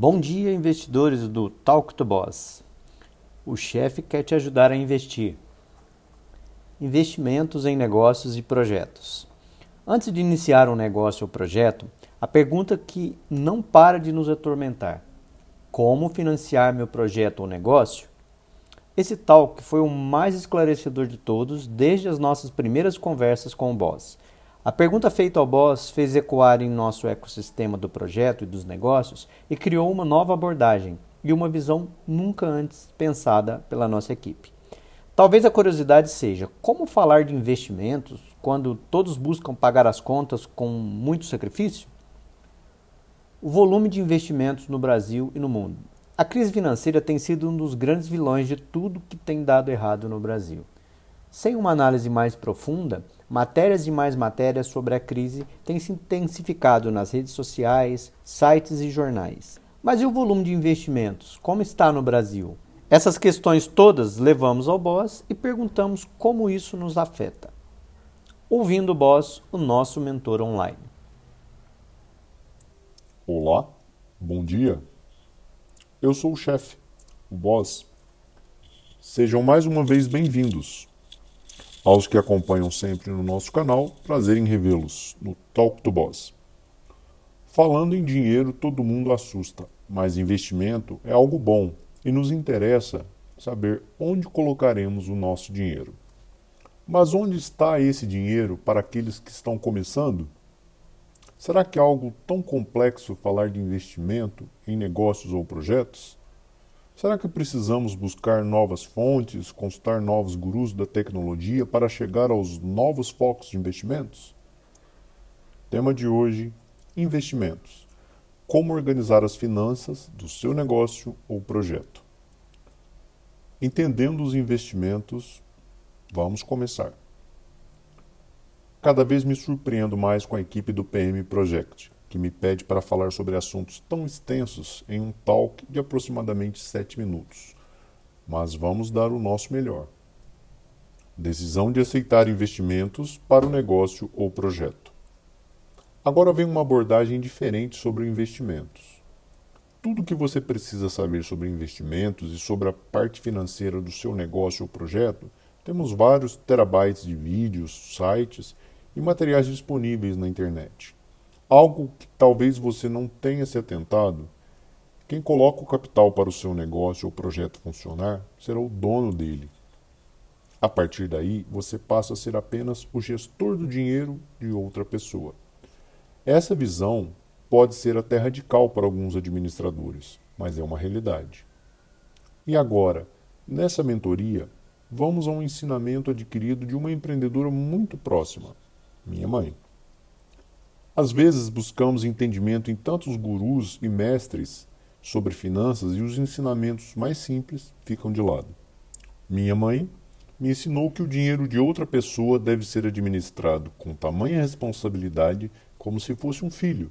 Bom dia, investidores do Talk to Boss. O chefe quer te ajudar a investir. Investimentos em negócios e projetos. Antes de iniciar um negócio ou projeto, a pergunta que não para de nos atormentar: como financiar meu projeto ou negócio? Esse talk foi o mais esclarecedor de todos desde as nossas primeiras conversas com o boss. A pergunta feita ao boss fez ecoar em nosso ecossistema do projeto e dos negócios e criou uma nova abordagem e uma visão nunca antes pensada pela nossa equipe. Talvez a curiosidade seja como falar de investimentos quando todos buscam pagar as contas com muito sacrifício? O volume de investimentos no Brasil e no mundo. A crise financeira tem sido um dos grandes vilões de tudo que tem dado errado no Brasil. Sem uma análise mais profunda, matérias e mais matérias sobre a crise têm se intensificado nas redes sociais, sites e jornais. Mas e o volume de investimentos? Como está no Brasil? Essas questões todas levamos ao Boss e perguntamos como isso nos afeta. Ouvindo o Boss, o nosso mentor online. Olá, bom dia. Eu sou o chefe, o Boss. Sejam mais uma vez bem-vindos. Aos que acompanham sempre no nosso canal, prazer em revê-los no Talk to Boss. Falando em dinheiro, todo mundo assusta, mas investimento é algo bom e nos interessa saber onde colocaremos o nosso dinheiro. Mas onde está esse dinheiro para aqueles que estão começando? Será que é algo tão complexo falar de investimento em negócios ou projetos? Será que precisamos buscar novas fontes, consultar novos gurus da tecnologia para chegar aos novos focos de investimentos? Tema de hoje: investimentos. Como organizar as finanças do seu negócio ou projeto. Entendendo os investimentos, vamos começar. Cada vez me surpreendo mais com a equipe do PM Project que me pede para falar sobre assuntos tão extensos em um talk de aproximadamente 7 minutos. Mas vamos dar o nosso melhor. Decisão de aceitar investimentos para o negócio ou projeto. Agora vem uma abordagem diferente sobre investimentos. Tudo o que você precisa saber sobre investimentos e sobre a parte financeira do seu negócio ou projeto, temos vários terabytes de vídeos, sites e materiais disponíveis na internet. Algo que talvez você não tenha se atentado: quem coloca o capital para o seu negócio ou projeto funcionar será o dono dele. A partir daí, você passa a ser apenas o gestor do dinheiro de outra pessoa. Essa visão pode ser até radical para alguns administradores, mas é uma realidade. E agora, nessa mentoria, vamos a um ensinamento adquirido de uma empreendedora muito próxima, minha mãe. Às vezes buscamos entendimento em tantos gurus e mestres sobre finanças e os ensinamentos mais simples ficam de lado. Minha mãe me ensinou que o dinheiro de outra pessoa deve ser administrado com tamanha responsabilidade como se fosse um filho.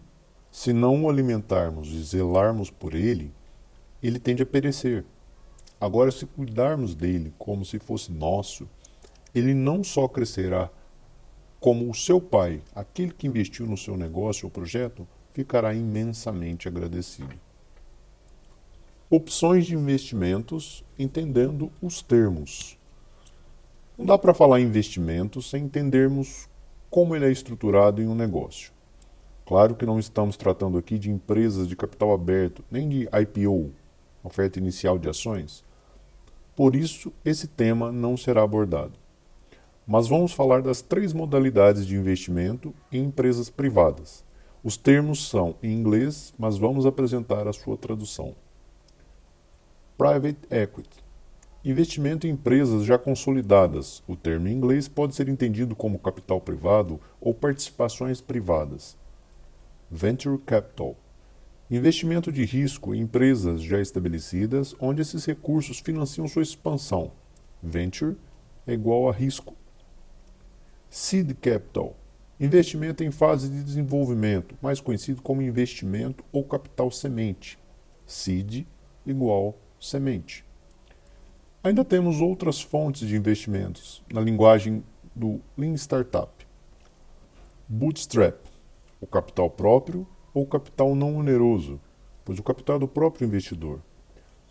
Se não o alimentarmos e zelarmos por ele, ele tende a perecer. Agora, se cuidarmos dele como se fosse nosso, ele não só crescerá como o seu pai, aquele que investiu no seu negócio ou projeto, ficará imensamente agradecido. Opções de investimentos, entendendo os termos. Não dá para falar em investimento sem entendermos como ele é estruturado em um negócio. Claro que não estamos tratando aqui de empresas de capital aberto, nem de IPO, oferta inicial de ações. Por isso, esse tema não será abordado mas vamos falar das três modalidades de investimento em empresas privadas. Os termos são em inglês, mas vamos apresentar a sua tradução. Private Equity Investimento em empresas já consolidadas. O termo em inglês pode ser entendido como capital privado ou participações privadas. Venture Capital Investimento de risco em empresas já estabelecidas, onde esses recursos financiam sua expansão. Venture é igual a risco Seed Capital investimento em fase de desenvolvimento, mais conhecido como investimento ou capital semente. Seed igual semente. Ainda temos outras fontes de investimentos na linguagem do Lean Startup. Bootstrap, o capital próprio ou capital não oneroso, pois o capital é do próprio investidor.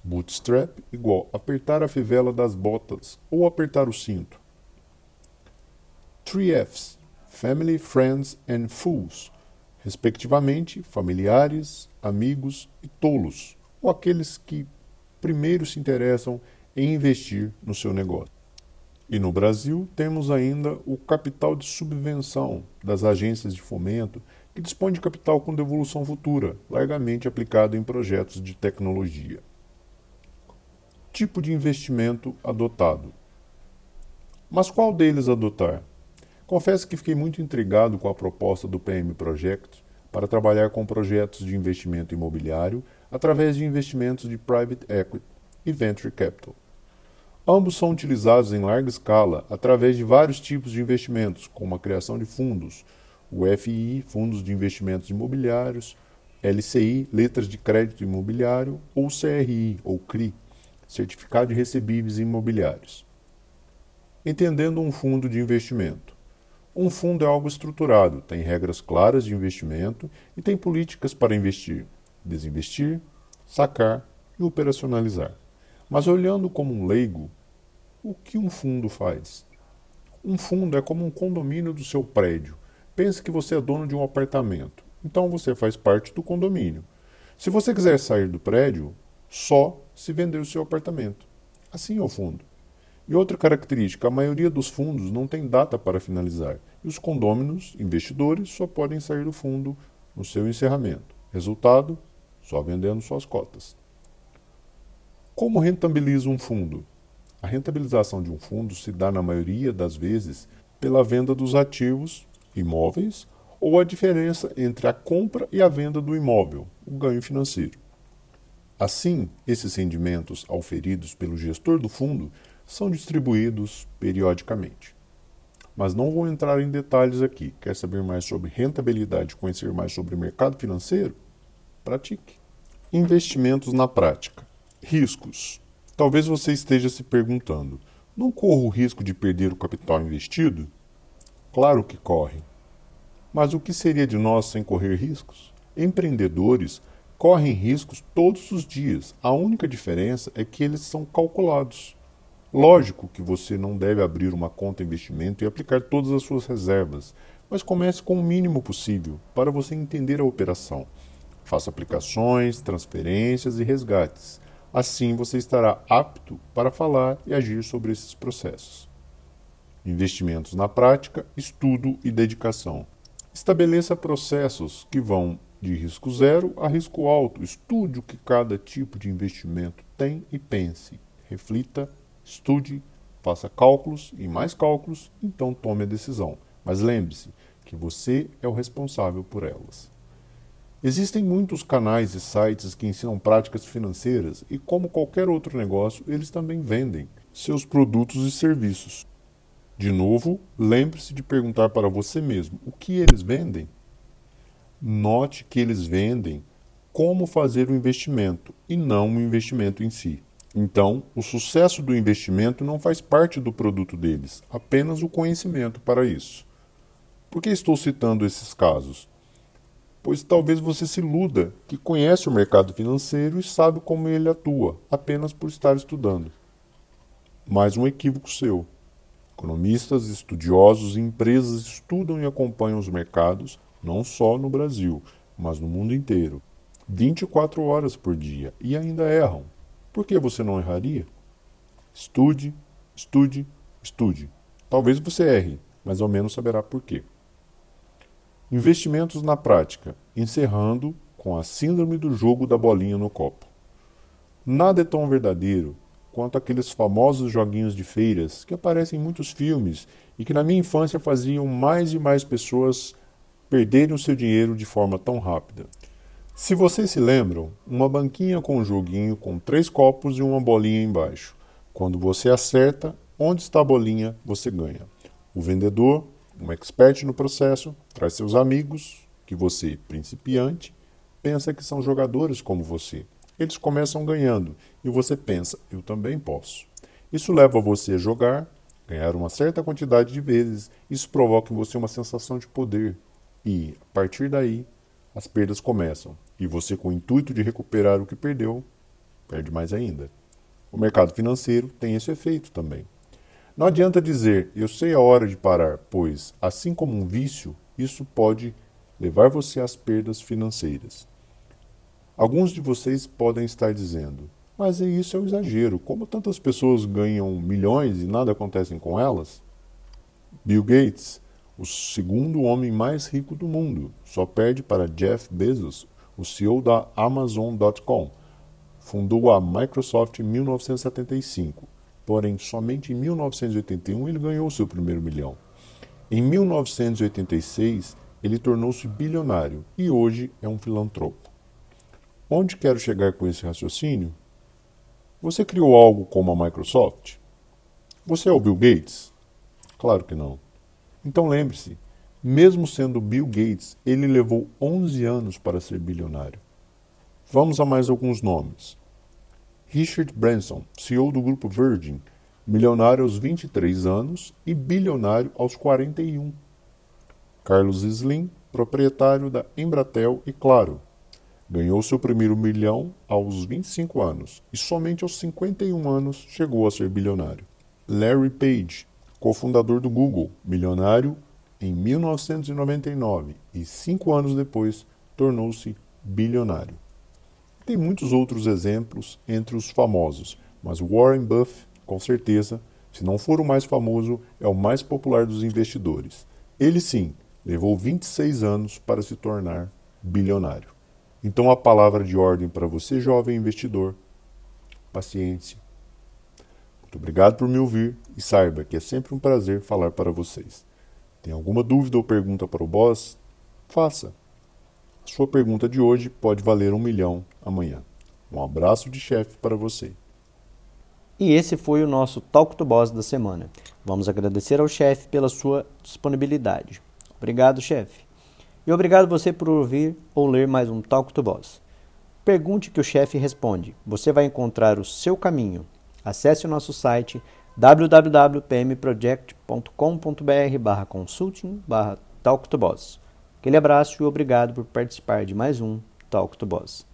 Bootstrap igual apertar a fivela das botas ou apertar o cinto. 3Fs Family, Friends and Fools, respectivamente familiares, amigos e tolos, ou aqueles que primeiro se interessam em investir no seu negócio. E no Brasil temos ainda o capital de subvenção das agências de fomento, que dispõe de capital com devolução futura, largamente aplicado em projetos de tecnologia. Tipo de investimento adotado. Mas qual deles adotar? Confesso que fiquei muito intrigado com a proposta do PM Project para trabalhar com projetos de investimento imobiliário através de investimentos de private equity e venture capital. Ambos são utilizados em larga escala através de vários tipos de investimentos, como a criação de fundos, o FII, Fundos de Investimentos Imobiliários, LCI, Letras de Crédito Imobiliário, ou CRI, ou CRI, Certificado de Recebíveis Imobiliários. Entendendo um fundo de investimento. Um fundo é algo estruturado, tem regras claras de investimento e tem políticas para investir, desinvestir, sacar e operacionalizar. Mas olhando como um leigo, o que um fundo faz? Um fundo é como um condomínio do seu prédio. Pense que você é dono de um apartamento, então você faz parte do condomínio. Se você quiser sair do prédio, só se vender o seu apartamento. Assim é o fundo. E outra característica, a maioria dos fundos não tem data para finalizar, e os condôminos, investidores, só podem sair do fundo no seu encerramento. Resultado, só vendendo suas cotas. Como rentabiliza um fundo? A rentabilização de um fundo se dá, na maioria das vezes, pela venda dos ativos imóveis ou a diferença entre a compra e a venda do imóvel, o ganho financeiro. Assim, esses rendimentos auferidos pelo gestor do fundo são distribuídos periodicamente. Mas não vou entrar em detalhes aqui. Quer saber mais sobre rentabilidade, conhecer mais sobre o mercado financeiro? Pratique. Investimentos na prática. Riscos. Talvez você esteja se perguntando: não corro o risco de perder o capital investido? Claro que corre. Mas o que seria de nós sem correr riscos? Empreendedores correm riscos todos os dias. A única diferença é que eles são calculados. Lógico que você não deve abrir uma conta investimento e aplicar todas as suas reservas, mas comece com o mínimo possível para você entender a operação. Faça aplicações, transferências e resgates. Assim você estará apto para falar e agir sobre esses processos. Investimentos na prática, estudo e dedicação. Estabeleça processos que vão de risco zero a risco alto. Estude o que cada tipo de investimento tem e pense. Reflita Estude, faça cálculos e mais cálculos, então tome a decisão. Mas lembre-se que você é o responsável por elas. Existem muitos canais e sites que ensinam práticas financeiras e, como qualquer outro negócio, eles também vendem seus produtos e serviços. De novo, lembre-se de perguntar para você mesmo o que eles vendem. Note que eles vendem como fazer o investimento e não o investimento em si. Então, o sucesso do investimento não faz parte do produto deles, apenas o conhecimento para isso. Por que estou citando esses casos? Pois talvez você se iluda que conhece o mercado financeiro e sabe como ele atua, apenas por estar estudando. Mais um equívoco seu. Economistas, estudiosos e empresas estudam e acompanham os mercados, não só no Brasil, mas no mundo inteiro, 24 horas por dia e ainda erram. Por que você não erraria? Estude, estude, estude. Talvez você erre, mas ao menos saberá por quê. Investimentos na prática, encerrando com a síndrome do jogo da bolinha no copo. Nada é tão verdadeiro quanto aqueles famosos joguinhos de feiras que aparecem em muitos filmes e que na minha infância faziam mais e mais pessoas perderem o seu dinheiro de forma tão rápida. Se vocês se lembram, uma banquinha com um joguinho com três copos e uma bolinha embaixo. Quando você acerta, onde está a bolinha, você ganha. O vendedor, um expert no processo, traz seus amigos, que você, principiante, pensa que são jogadores como você. Eles começam ganhando e você pensa, eu também posso. Isso leva você a jogar, ganhar uma certa quantidade de vezes. Isso provoca em você uma sensação de poder e, a partir daí, as perdas começam e você, com o intuito de recuperar o que perdeu, perde mais ainda. O mercado financeiro tem esse efeito também. Não adianta dizer eu sei a hora de parar, pois, assim como um vício, isso pode levar você às perdas financeiras. Alguns de vocês podem estar dizendo, mas isso é um exagero. Como tantas pessoas ganham milhões e nada acontece com elas? Bill Gates, o segundo homem mais rico do mundo, só perde para Jeff Bezos, o CEO da Amazon.com. Fundou a Microsoft em 1975, porém somente em 1981 ele ganhou seu primeiro milhão. Em 1986, ele tornou-se bilionário e hoje é um filantropo. Onde quero chegar com esse raciocínio? Você criou algo como a Microsoft? Você é o Bill Gates? Claro que não. Então lembre-se, mesmo sendo Bill Gates, ele levou 11 anos para ser bilionário. Vamos a mais alguns nomes. Richard Branson, CEO do grupo Virgin, milionário aos 23 anos e bilionário aos 41. Carlos Slim, proprietário da Embratel e Claro, ganhou seu primeiro milhão aos 25 anos e somente aos 51 anos chegou a ser bilionário. Larry Page, cofundador do Google, milionário em 1999 e cinco anos depois tornou-se bilionário. Tem muitos outros exemplos entre os famosos, mas Warren Buffett, com certeza, se não for o mais famoso, é o mais popular dos investidores. Ele sim levou 26 anos para se tornar bilionário. Então a palavra de ordem para você, jovem investidor, paciência, muito obrigado por me ouvir e saiba que é sempre um prazer falar para vocês. Tem alguma dúvida ou pergunta para o boss? Faça. A sua pergunta de hoje pode valer um milhão amanhã. Um abraço de chefe para você. E esse foi o nosso Talk to Boss da semana. Vamos agradecer ao chefe pela sua disponibilidade. Obrigado, chefe. E obrigado você por ouvir ou ler mais um Talk to Boss. Pergunte que o chefe responde. Você vai encontrar o seu caminho Acesse o nosso site www.pmproject.com.br barra consulting barra Talk to Boss. Aquele abraço e obrigado por participar de mais um Talk to Boss.